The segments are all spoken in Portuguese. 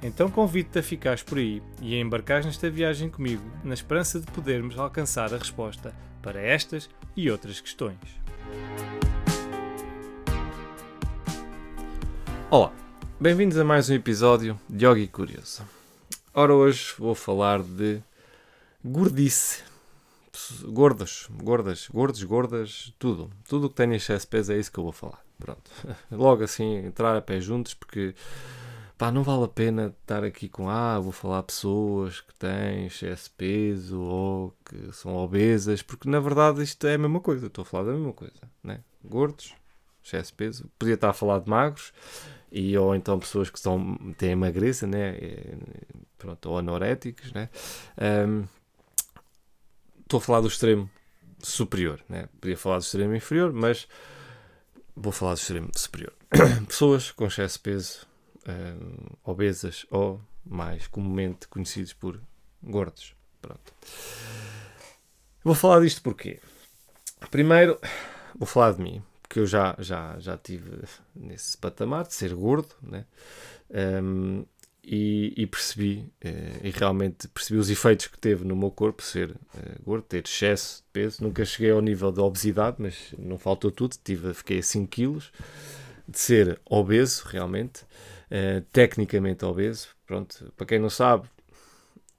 Então convido-te a ficares por aí e a embarcares nesta viagem comigo, na esperança de podermos alcançar a resposta para estas e outras questões. Olá, bem-vindos a mais um episódio de Yogi Curioso. Ora, hoje vou falar de gordice. Gordos, gordas, gordos, gordas, tudo. Tudo o que tem excesso de peso é isso que eu vou falar. Pronto. Logo assim, entrar a pé juntos, porque pá, não vale a pena estar aqui com, ah, vou falar pessoas que têm excesso de peso ou que são obesas, porque na verdade isto é a mesma coisa, estou a falar da mesma coisa, né? Gordos, excesso de peso, podia estar a falar de magros, e, ou então pessoas que são, têm magreza, né? Pronto, ou anoréticos, né? Um, estou a falar do extremo superior, né? Podia falar do extremo inferior, mas vou falar do extremo superior. pessoas com excesso de peso obesas ou mais comumente conhecidos por gordos. Pronto. Vou falar disto porque primeiro vou falar de mim, porque eu já já já tive nesse patamar de ser gordo, né? Um, e, e, percebi uh, e realmente percebi os efeitos que teve no meu corpo ser uh, gordo, ter excesso de peso. Nunca cheguei ao nível de obesidade, mas não faltou tudo. Tive, fiquei a 5 quilos de ser obeso realmente. Eh, tecnicamente obeso. Pronto, para quem não sabe,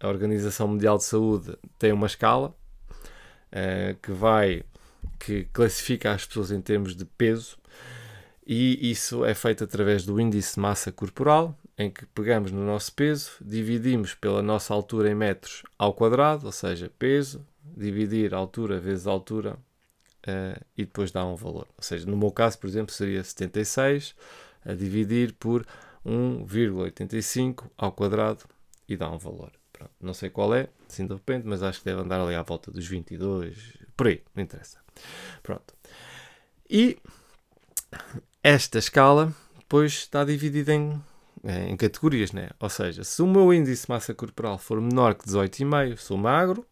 a Organização Mundial de Saúde tem uma escala uh, que vai que classifica as pessoas em termos de peso e isso é feito através do índice de massa corporal, em que pegamos no nosso peso, dividimos pela nossa altura em metros ao quadrado, ou seja, peso, dividir altura vezes altura uh, e depois dá um valor. Ou seja, no meu caso, por exemplo, seria 76 a dividir por 1,85 ao quadrado e dá um valor. Pronto, não sei qual é, assim de repente, mas acho que deve andar ali à volta dos 22, por aí, não interessa. Pronto. E esta escala depois está dividida em, em categorias, né? Ou seja, se o meu índice de massa corporal for menor que 18,5, sou magro,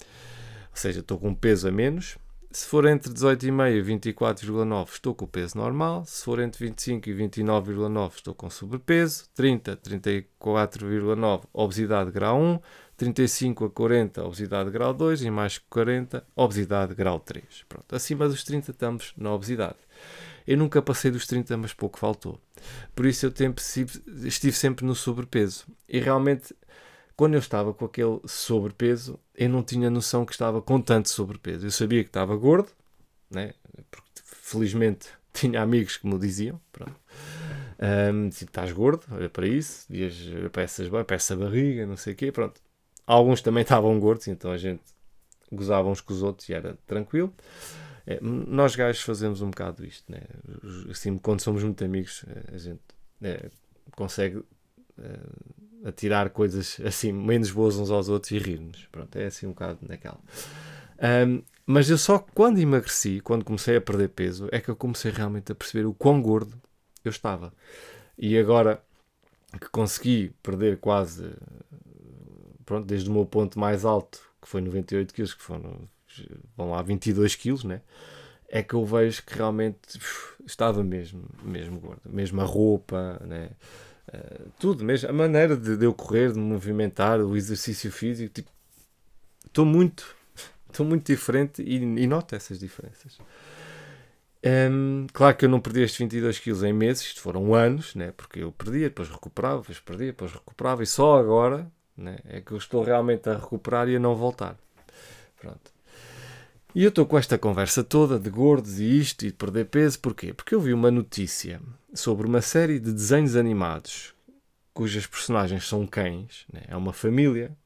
ou seja, estou com peso a menos. Se for entre 18,5 e 24,9 estou com o peso normal. Se for entre 25 e 29,9 estou com sobrepeso. 30 34,9 obesidade grau 1. 35 a 40 obesidade grau 2 e mais que 40 obesidade grau 3. Pronto, acima dos 30 estamos na obesidade. Eu nunca passei dos 30, mas pouco faltou. Por isso eu estive sempre no sobrepeso. E realmente quando eu estava com aquele sobrepeso, eu não tinha noção que estava com tanto sobrepeso. Eu sabia que estava gordo, né? porque felizmente tinha amigos que me diziam. Pronto. Um, tipo, estás gordo, olha para isso, vias para, essas, para essa barriga, não sei o quê. Pronto. Alguns também estavam gordos, então a gente gozava uns com os outros e era tranquilo. É, nós gajos fazemos um bocado isto, né? assim, quando somos muito amigos, a gente é, consegue a tirar coisas assim menos boas uns aos outros e rir-nos. Pronto, é assim um bocado naquela. Um, mas eu só quando emagreci, quando comecei a perder peso, é que eu comecei realmente a perceber o quão gordo eu estava. E agora que consegui perder quase, pronto, desde o meu ponto mais alto, que foi 98 quilos, que foram, vão lá, 22 quilos, né? É que eu vejo que realmente uf, estava mesmo, mesmo gordo. Mesmo a roupa, né? Tudo mesmo, a maneira de, de, eu correr, de me movimentar, o exercício físico, tipo, estou muito, estou muito diferente e, e noto essas diferenças. Um, claro que eu não perdi estes 22 quilos em meses, isto foram anos, né? porque eu perdia, depois recuperava, depois perdia, depois recuperava, e só agora né? é que eu estou realmente a recuperar e a não voltar. Pronto. E eu estou com esta conversa toda de gordos e isto e de perder peso, porquê? Porque eu vi uma notícia sobre uma série de desenhos animados cujas personagens são cães, né? é uma família,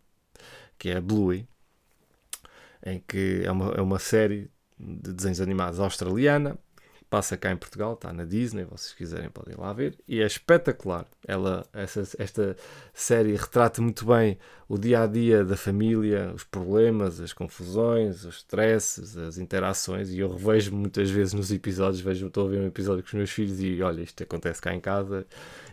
que é a Bluey, em que é uma, é uma série de desenhos animados australiana passa cá em Portugal, está na Disney, vocês quiserem podem lá ver, e é espetacular. Ela, essa, esta série retrata muito bem o dia a dia da família, os problemas, as confusões, os stresses, as interações, e eu revejo muitas vezes nos episódios, vejo, estou a ver um episódio com os meus filhos e olha, isto acontece cá em casa,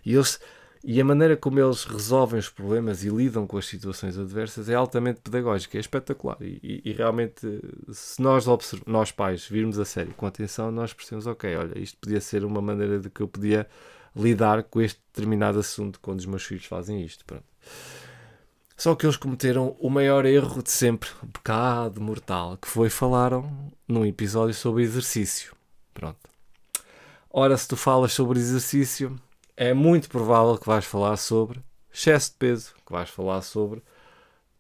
e eles e a maneira como eles resolvem os problemas e lidam com as situações adversas é altamente pedagógica, é espetacular. E, e, e realmente, se nós, nós pais virmos a série com atenção, nós percebemos: ok, olha, isto podia ser uma maneira de que eu podia lidar com este determinado assunto quando os meus filhos fazem isto. Pronto. Só que eles cometeram o maior erro de sempre, o pecado mortal, que foi falaram num episódio sobre exercício. Pronto. Ora, se tu falas sobre exercício, é muito provável que vais falar sobre excesso de peso, que vais falar sobre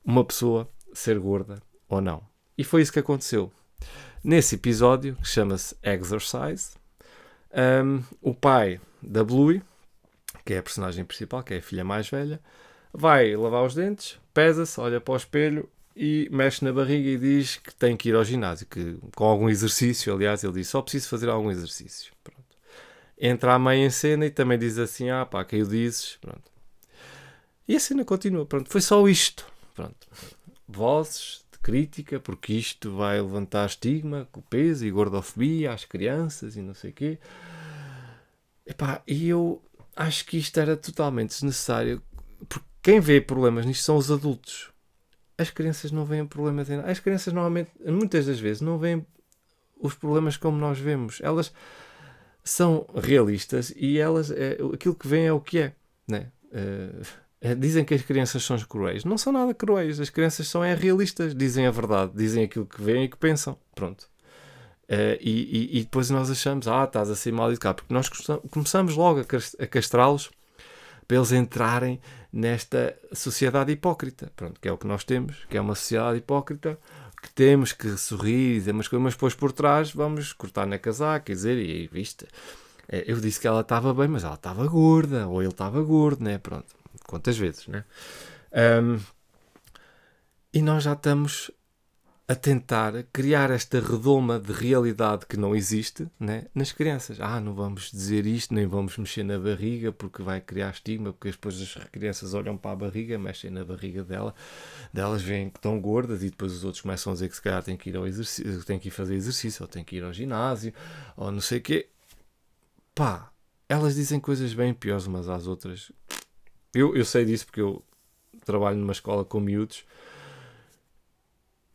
uma pessoa ser gorda ou não. E foi isso que aconteceu. Nesse episódio, que chama-se Exercise, um, o pai da Bluey, que é a personagem principal, que é a filha mais velha, vai lavar os dentes, pesa-se, olha para o espelho e mexe na barriga e diz que tem que ir ao ginásio, que com algum exercício, aliás, ele diz só preciso fazer algum exercício. Pronto entra a mãe em cena e também diz assim: ah pá, o dizes. Pronto. E a cena continua. Pronto, foi só isto. Pronto. Vozes de crítica, porque isto vai levantar estigma com peso e gordofobia às crianças e não sei o quê. Epá, e eu acho que isto era totalmente desnecessário, porque quem vê problemas nisto são os adultos. As crianças não veem problemas em nada. As crianças normalmente, muitas das vezes, não veem os problemas como nós vemos. Elas são realistas e elas, é, aquilo que vem é o que é. Né? Uh, dizem que as crianças são cruéis. Não são nada cruéis. As crianças são é, realistas. Dizem a verdade. Dizem aquilo que veem e que pensam. Pronto. Uh, e, e, e, depois nós achamos, ah, estás a ser mal educado. Porque nós começamos logo a castrá-los para eles entrarem nesta sociedade hipócrita. Pronto, que é o que nós temos, que é uma sociedade hipócrita que temos que sorrir e dizer umas coisas, mas depois por trás vamos cortar na casaca quer dizer, e viste, é, eu disse que ela estava bem, mas ela estava gorda, ou ele estava gordo, né? Pronto, quantas vezes, né? Um, e nós já estamos a tentar criar esta redoma de realidade que não existe né, nas crianças. Ah, não vamos dizer isto, nem vamos mexer na barriga porque vai criar estigma, porque depois as crianças olham para a barriga, mexem na barriga dela, delas veem que estão gordas e depois os outros começam a dizer que se calhar têm que ir ao exercício, têm que ir fazer exercício, ou têm que ir ao ginásio, ou não sei o quê. Pá, elas dizem coisas bem piores umas às outras. Eu, eu sei disso porque eu trabalho numa escola com miúdos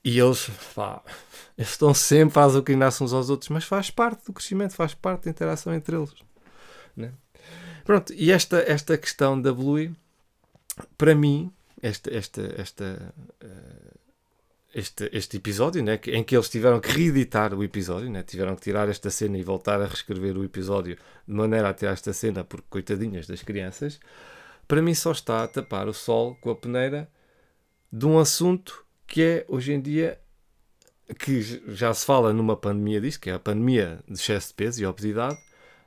e eles, pá, eles estão sempre a azucrinar-se uns aos outros, mas faz parte do crescimento, faz parte da interação entre eles. Né? Pronto, e esta, esta questão da Bluey, para mim, esta, esta, esta, uh, este, este episódio, né, em que eles tiveram que reeditar o episódio, né, tiveram que tirar esta cena e voltar a reescrever o episódio de maneira a tirar esta cena, porque coitadinhas das crianças, para mim só está a tapar o sol com a peneira de um assunto que é hoje em dia que já se fala numa pandemia disto, que é a pandemia de excesso de peso e obesidade,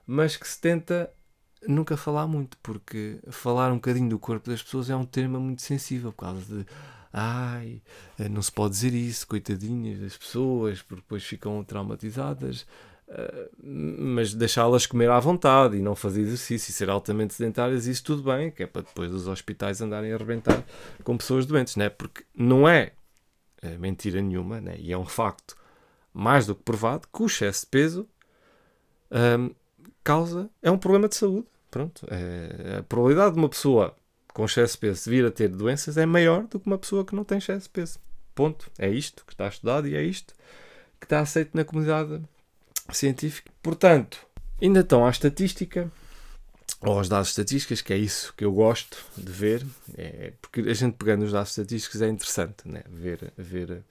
mas que se tenta nunca falar muito, porque falar um bocadinho do corpo das pessoas é um tema muito sensível, por causa de ai, não se pode dizer isso, coitadinhas das pessoas, porque depois ficam traumatizadas. Uh, mas deixá-las comer à vontade e não fazer exercício e ser altamente sedentárias, isso tudo bem, que é para depois os hospitais andarem a arrebentar com pessoas doentes, né? porque não é é mentira nenhuma, né? e é um facto mais do que provado que o excesso de peso um, causa, é um problema de saúde. Pronto, é, a probabilidade de uma pessoa com excesso de peso vir a ter doenças é maior do que uma pessoa que não tem excesso de peso. Ponto. É isto que está estudado e é isto que está aceito na comunidade científica. Portanto, ainda estão à estatística ou aos dados estatísticos, que é isso que eu gosto de ver, é, porque a gente pegando os dados estatísticos é interessante, né? ver, ver,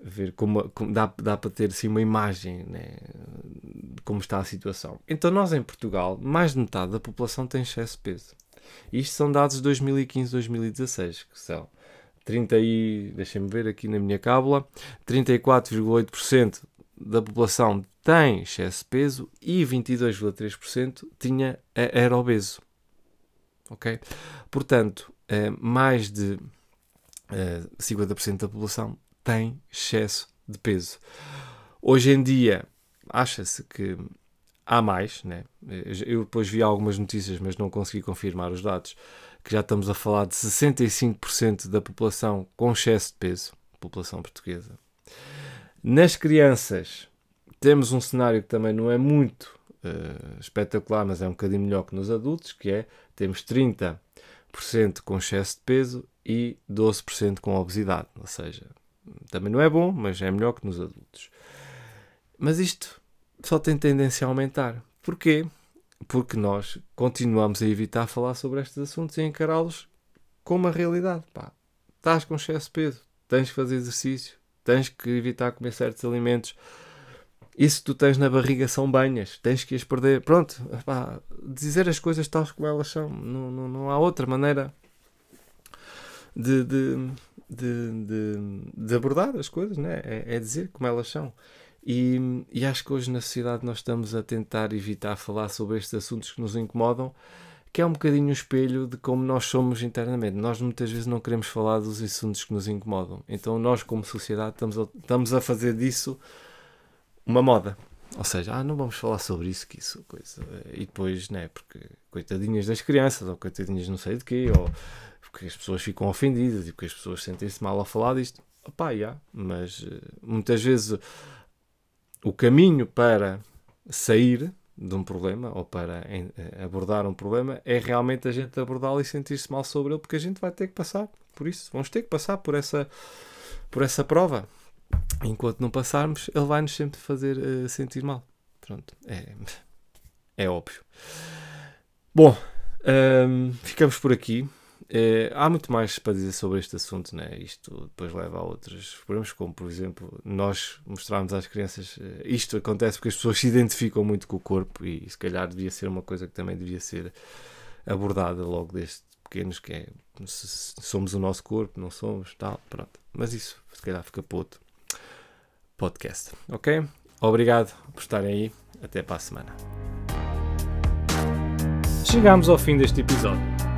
ver como, como dá, dá para ter assim, uma imagem né? de como está a situação. Então, nós em Portugal, mais de metade da população tem excesso de peso. Isto são dados de 2015-2016, que são 30 e, deixem-me ver aqui na minha cábula, 34,8% da população tem excesso de peso e 22,3% tinha, era obeso. Ok? Portanto, eh, mais de 50% eh, da população tem excesso de peso. Hoje em dia, acha-se que há mais, né? eu depois vi algumas notícias, mas não consegui confirmar os dados, que já estamos a falar de 65% da população com excesso de peso, população portuguesa. Nas crianças, temos um cenário que também não é muito uh, espetacular, mas é um bocadinho melhor que nos adultos, que é, temos 30% com excesso de peso e 12% com obesidade, ou seja, também não é bom, mas é melhor que nos adultos. Mas isto só tem tendência a aumentar. Porquê? Porque nós continuamos a evitar falar sobre estes assuntos e encará-los como a realidade. Pá, estás com excesso de peso, tens que fazer exercício, tens que evitar comer certos alimentos. Isso tu tens na barriga são banhas, tens que as perder. Pronto, pá, dizer as coisas tais como elas são. Não, não, não há outra maneira de, de, de, de, abordar as coisas, né? é, é dizer como elas são. E, e, acho que hoje na sociedade nós estamos a tentar evitar falar sobre estes assuntos que nos incomodam, que é um bocadinho um espelho de como nós somos internamente. Nós muitas vezes não queremos falar dos assuntos que nos incomodam. Então nós, como sociedade, estamos a, estamos a fazer disso uma moda. Ou seja, ah, não vamos falar sobre isso, que isso, coisa. E depois, né, porque coitadinhas das crianças, ou coitadinhas não sei de quê, ou porque as pessoas ficam ofendidas e porque as pessoas sentem-se mal a falar disto. Opá, yeah, mas eh, muitas vezes o caminho para sair de um problema ou para eh, abordar um problema é realmente a gente abordá-lo e sentir-se mal sobre ele, porque a gente vai ter que passar por isso. Vamos ter que passar por essa, por essa prova. Enquanto não passarmos, ele vai nos sempre fazer uh, sentir mal. Pronto, é, é óbvio. Bom, um, ehm, ficamos por aqui. É, há muito mais para dizer sobre este assunto, né? isto depois leva a outros problemas, como por exemplo, nós mostrarmos às crianças eh, isto acontece porque as pessoas se identificam muito com o corpo e se calhar devia ser uma coisa que também devia ser abordada logo desde pequenos, que é se somos o nosso corpo, não somos, tal, pronto. Mas isso se calhar fica para outro podcast, ok? Obrigado por estarem aí, até para a semana. Chegamos ao fim deste episódio.